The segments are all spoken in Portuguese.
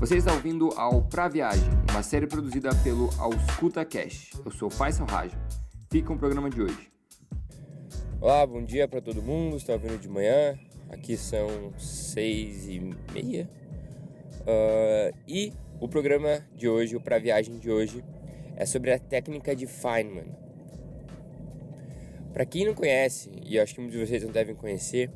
Você está ouvindo ao Pra Viagem, uma série produzida pelo Auscuta Cash. Eu sou Faisal Raja. Fica com o programa de hoje. Olá, bom dia para todo mundo. Está ouvindo de manhã. Aqui são seis e meia. Uh, e o programa de hoje, o Pra Viagem de hoje, é sobre a técnica de Feynman. Para quem não conhece, e acho que muitos de vocês não devem conhecer,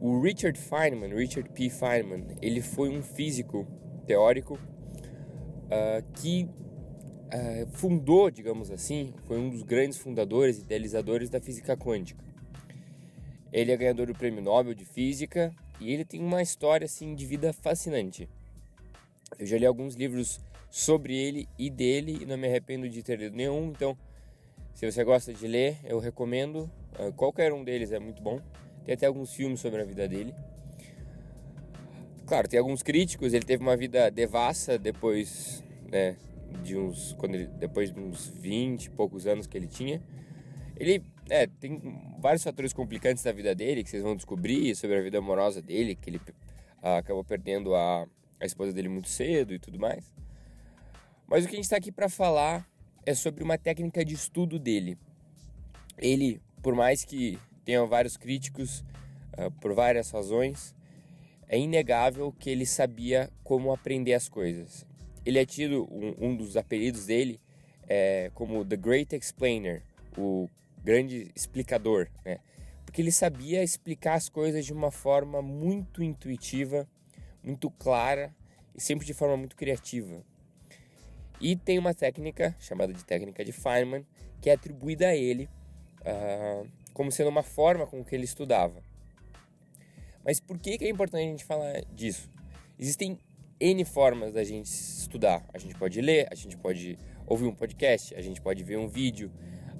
o Richard Feynman, Richard P. Feynman, ele foi um físico teórico uh, que uh, fundou, digamos assim, foi um dos grandes fundadores e idealizadores da física quântica. Ele é ganhador do Prêmio Nobel de Física e ele tem uma história assim de vida fascinante. Eu já li alguns livros sobre ele e dele e não me arrependo de ter lido nenhum, então se você gosta de ler, eu recomendo. Uh, qualquer um deles é muito bom. Tem até alguns filmes sobre a vida dele. Claro, tem alguns críticos. Ele teve uma vida devassa depois, né, de uns, quando ele, depois de uns 20 e poucos anos que ele tinha. Ele é, tem vários fatores complicantes da vida dele que vocês vão descobrir sobre a vida amorosa dele, que ele ah, acabou perdendo a, a esposa dele muito cedo e tudo mais. Mas o que a gente está aqui para falar é sobre uma técnica de estudo dele. Ele, por mais que tenha vários críticos uh, por várias razões, é inegável que ele sabia como aprender as coisas. Ele é tido, um, um dos apelidos dele, é, como The Great Explainer, o grande explicador, né? Porque ele sabia explicar as coisas de uma forma muito intuitiva, muito clara e sempre de forma muito criativa. E tem uma técnica chamada de técnica de Feynman que é atribuída a ele uh, como sendo uma forma com que ele estudava. Mas por que, é importante a gente falar disso? Existem N formas da gente estudar. A gente pode ler, a gente pode ouvir um podcast, a gente pode ver um vídeo,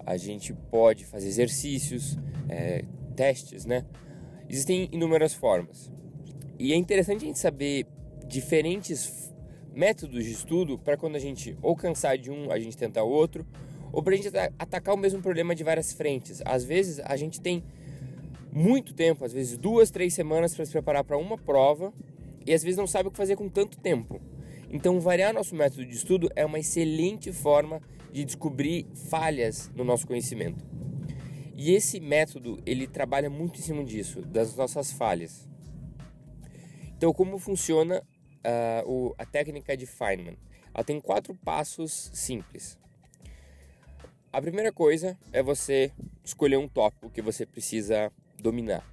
a gente pode fazer exercícios, é, testes, né? Existem inúmeras formas. E é interessante a gente saber diferentes métodos de estudo para quando a gente ou cansar de um, a gente tentar outro, ou para a gente atacar o mesmo problema de várias frentes. Às vezes a gente tem muito tempo, às vezes duas, três semanas para se preparar para uma prova e às vezes não sabe o que fazer com tanto tempo. Então, variar nosso método de estudo é uma excelente forma de descobrir falhas no nosso conhecimento. E esse método ele trabalha muito em cima disso, das nossas falhas. Então, como funciona uh, o, a técnica de Feynman. Ela tem quatro passos simples. A primeira coisa é você escolher um tópico que você precisa dominar.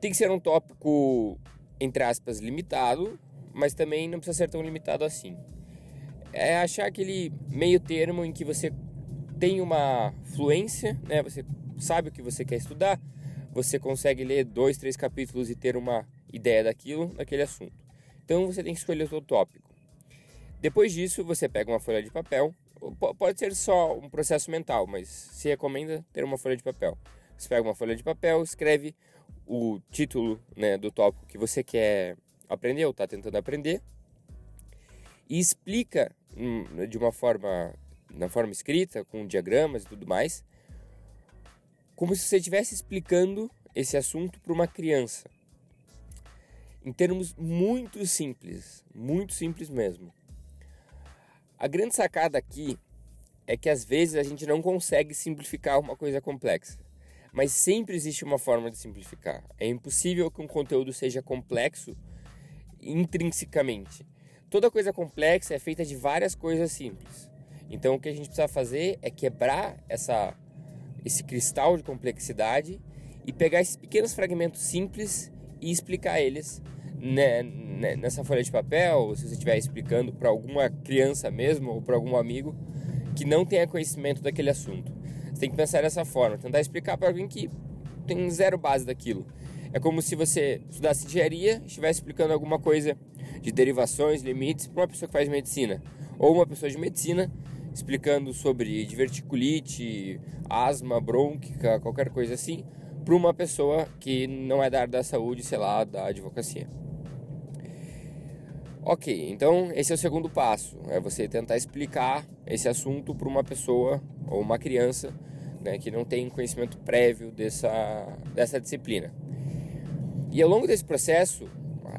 Tem que ser um tópico, entre aspas, limitado, mas também não precisa ser tão limitado assim. É achar aquele meio termo em que você tem uma fluência, né? Você sabe o que você quer estudar, você consegue ler dois, três capítulos e ter uma ideia daquilo, daquele assunto. Então você tem que escolher o seu tópico. Depois disso, você pega uma folha de papel, pode ser só um processo mental, mas se recomenda ter uma folha de papel. Você pega uma folha de papel, escreve o título né, do tópico que você quer aprender ou está tentando aprender e explica de uma forma na forma escrita, com diagramas e tudo mais, como se você estivesse explicando esse assunto para uma criança em termos muito simples, muito simples mesmo. A grande sacada aqui é que às vezes a gente não consegue simplificar uma coisa complexa, mas sempre existe uma forma de simplificar. É impossível que um conteúdo seja complexo intrinsecamente. Toda coisa complexa é feita de várias coisas simples. Então o que a gente precisa fazer é quebrar essa, esse cristal de complexidade e pegar esses pequenos fragmentos simples e explicar eles nessa folha de papel, se você estiver explicando para alguma criança mesmo ou para algum amigo que não tenha conhecimento daquele assunto. Você tem que pensar dessa forma, tentar explicar para alguém que tem zero base daquilo. É como se você estudasse engenharia e estivesse explicando alguma coisa de derivações, limites para uma pessoa que faz medicina, ou uma pessoa de medicina explicando sobre diverticulite, asma, brônquica, qualquer coisa assim, para uma pessoa que não é da área da saúde, sei lá, da advocacia. Ok, então esse é o segundo passo, é você tentar explicar esse assunto para uma pessoa ou uma criança né, que não tem conhecimento prévio dessa, dessa disciplina. E ao longo desse processo,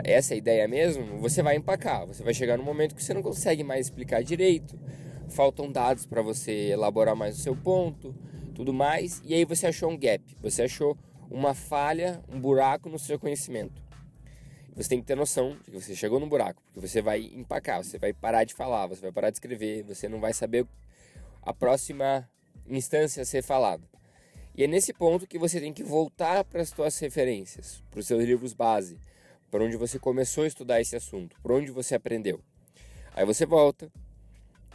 essa é ideia mesmo, você vai empacar. Você vai chegar no momento que você não consegue mais explicar direito, faltam dados para você elaborar mais o seu ponto, tudo mais, e aí você achou um gap, você achou uma falha, um buraco no seu conhecimento. Você tem que ter noção de que você chegou no buraco, porque você vai empacar, você vai parar de falar, você vai parar de escrever, você não vai saber a próxima instância a ser falada. E é nesse ponto que você tem que voltar para as suas referências, para os seus livros base, para onde você começou a estudar esse assunto, para onde você aprendeu. Aí você volta,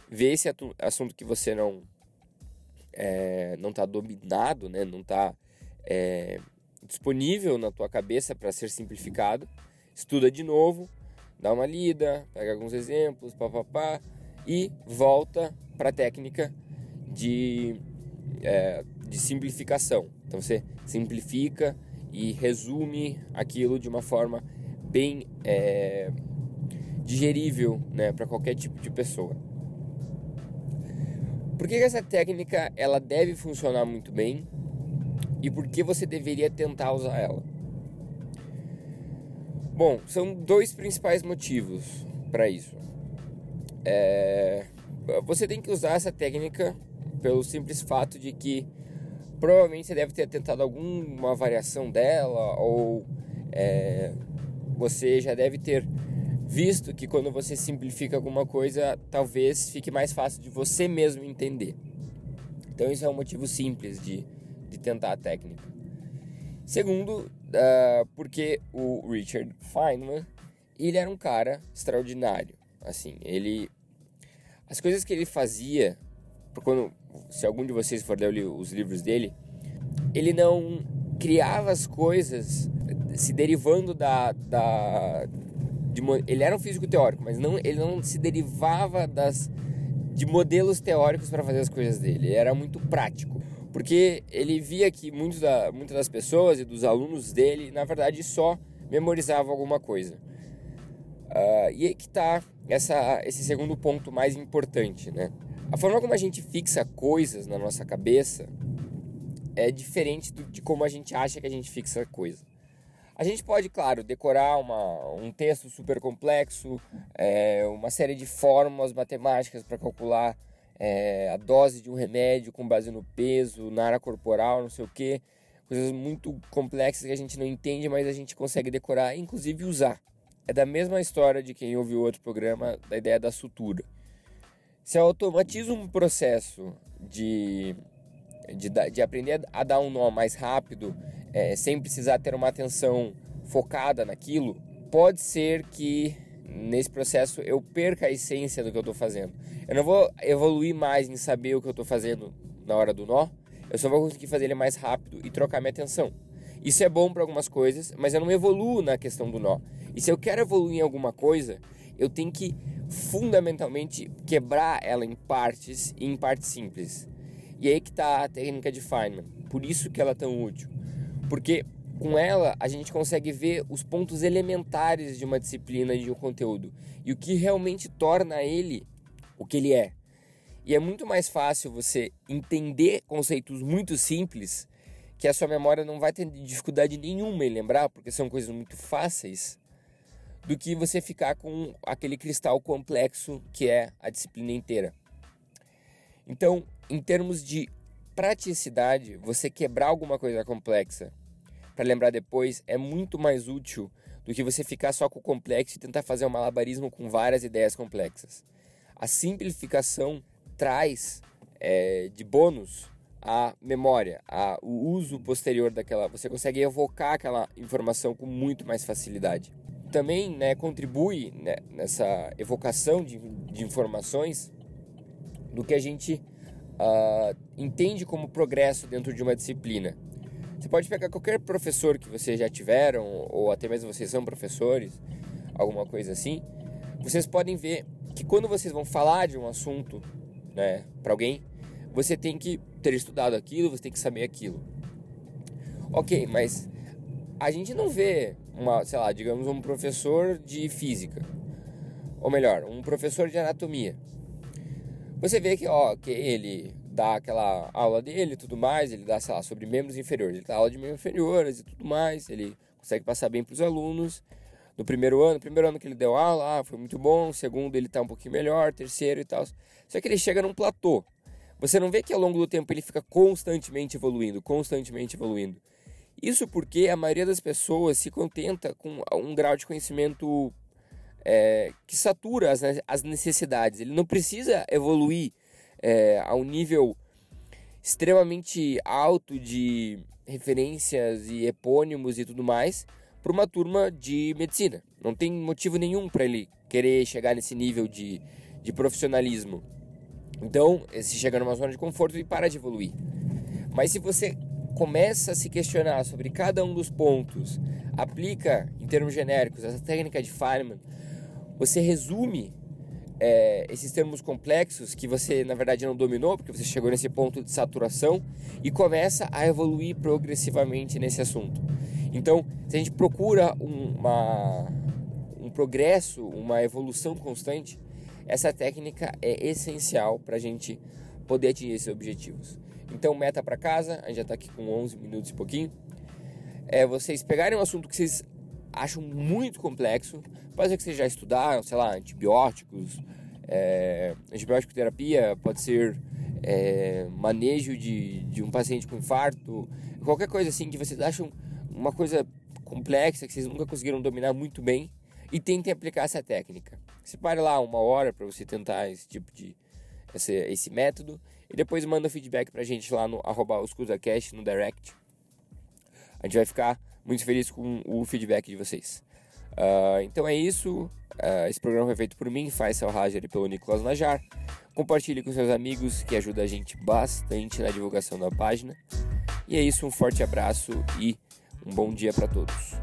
vê esse assunto que você não é, não está dominado, né? não está é, disponível na tua cabeça para ser simplificado, estuda de novo, dá uma lida, pega alguns exemplos, papapá, e volta para a técnica de é, de simplificação. Então você simplifica e resume aquilo de uma forma bem é, digerível né, para qualquer tipo de pessoa. Por que essa técnica ela deve funcionar muito bem e por que você deveria tentar usar ela? Bom, são dois principais motivos para isso. É, você tem que usar essa técnica pelo simples fato de que provavelmente você deve ter tentado alguma variação dela ou é, você já deve ter visto que quando você simplifica alguma coisa, talvez fique mais fácil de você mesmo entender. Então isso é um motivo simples de, de tentar a técnica. Segundo, uh, porque o Richard Feynman, ele era um cara extraordinário. Assim, ele as coisas que ele fazia, quando se algum de vocês for ler os livros dele, ele não criava as coisas se derivando da, da de, ele era um físico teórico, mas não, ele não se derivava das de modelos teóricos para fazer as coisas dele. Ele era muito prático, porque ele via que da, muitas das pessoas e dos alunos dele, na verdade, só memorizavam alguma coisa. Uh, e aí que está esse segundo ponto mais importante, né? A forma como a gente fixa coisas na nossa cabeça é diferente do, de como a gente acha que a gente fixa coisa. A gente pode, claro, decorar uma, um texto super complexo, é, uma série de fórmulas matemáticas para calcular é, a dose de um remédio com base no peso, na área corporal, não sei o que, coisas muito complexas que a gente não entende, mas a gente consegue decorar inclusive usar. É da mesma história de quem ouviu outro programa da ideia da sutura. Se automatiza um processo de, de, de aprender a dar um nó mais rápido, é, sem precisar ter uma atenção focada naquilo, pode ser que nesse processo eu perca a essência do que eu estou fazendo. Eu não vou evoluir mais em saber o que eu estou fazendo na hora do nó, eu só vou conseguir fazer ele mais rápido e trocar minha atenção. Isso é bom para algumas coisas, mas eu não evoluo na questão do nó. E se eu quero evoluir em alguma coisa, eu tenho que fundamentalmente quebrar ela em partes e em partes simples. E aí que está a técnica de Feynman. Por isso que ela é tão útil. Porque com ela a gente consegue ver os pontos elementares de uma disciplina de um conteúdo e o que realmente torna ele o que ele é. E é muito mais fácil você entender conceitos muito simples que a sua memória não vai ter dificuldade nenhuma em lembrar, porque são coisas muito fáceis do que você ficar com aquele cristal complexo que é a disciplina inteira. Então, em termos de praticidade, você quebrar alguma coisa complexa para lembrar depois é muito mais útil do que você ficar só com o complexo e tentar fazer um malabarismo com várias ideias complexas. A simplificação traz é, de bônus a memória, a, o uso posterior daquela. Você consegue evocar aquela informação com muito mais facilidade também né, contribui né, nessa evocação de, de, informações do que a gente uh, entende como progresso dentro de uma disciplina. Você pode pegar qualquer professor que vocês já tiveram, ou até mesmo vocês são professores, alguma coisa assim. Vocês podem ver que quando vocês vão falar de um assunto né, para alguém, você tem que ter estudado aquilo, você tem que saber aquilo. Ok, mas a gente não vê uma, sei lá, digamos um professor de física, ou melhor, um professor de anatomia. Você vê que, ó, que ele dá aquela aula dele e tudo mais, ele dá, sei lá, sobre membros inferiores, ele dá aula de membros inferiores e tudo mais, ele consegue passar bem para os alunos, no primeiro ano. Primeiro ano que ele deu aula, ah, foi muito bom. Segundo, ele está um pouquinho melhor. Terceiro e tal. Só que ele chega num platô. Você não vê que ao longo do tempo ele fica constantemente evoluindo, constantemente evoluindo. Isso porque a maioria das pessoas se contenta com um grau de conhecimento é, que satura as, as, necessidades. Ele não precisa evoluir é, a um nível extremamente alto de referências e epônimos e tudo mais para uma turma de medicina. Não tem motivo nenhum para ele querer chegar nesse nível de, de profissionalismo. Então, se chega numa zona de conforto e para de evoluir. Mas se você começa a se questionar sobre cada um dos pontos, aplica em termos genéricos essa técnica de Feynman, você resume é, esses termos complexos que você na verdade não dominou, porque você chegou nesse ponto de saturação e começa a evoluir progressivamente nesse assunto. Então, se a gente procura uma, um progresso, uma evolução constante, essa técnica é essencial para a gente poder atingir esses objetivos. Então, meta para casa, a gente já está aqui com 11 minutos e pouquinho. É vocês pegarem um assunto que vocês acham muito complexo, pode ser que vocês já estudaram, sei lá, antibióticos, é, antibiótico terapia, pode ser é, manejo de, de um paciente com infarto, qualquer coisa assim que vocês acham uma coisa complexa que vocês nunca conseguiram dominar muito bem e tentem aplicar essa técnica. Separe lá uma hora para você tentar esse tipo de esse, esse método e depois manda feedback pra gente lá no arroba no direct. A gente vai ficar muito feliz com o feedback de vocês. Uh, então é isso. Uh, esse programa foi feito por mim, Faisal Rajar e pelo Nicolas Najar. Compartilhe com seus amigos, que ajuda a gente bastante na divulgação da página. E é isso, um forte abraço e um bom dia para todos.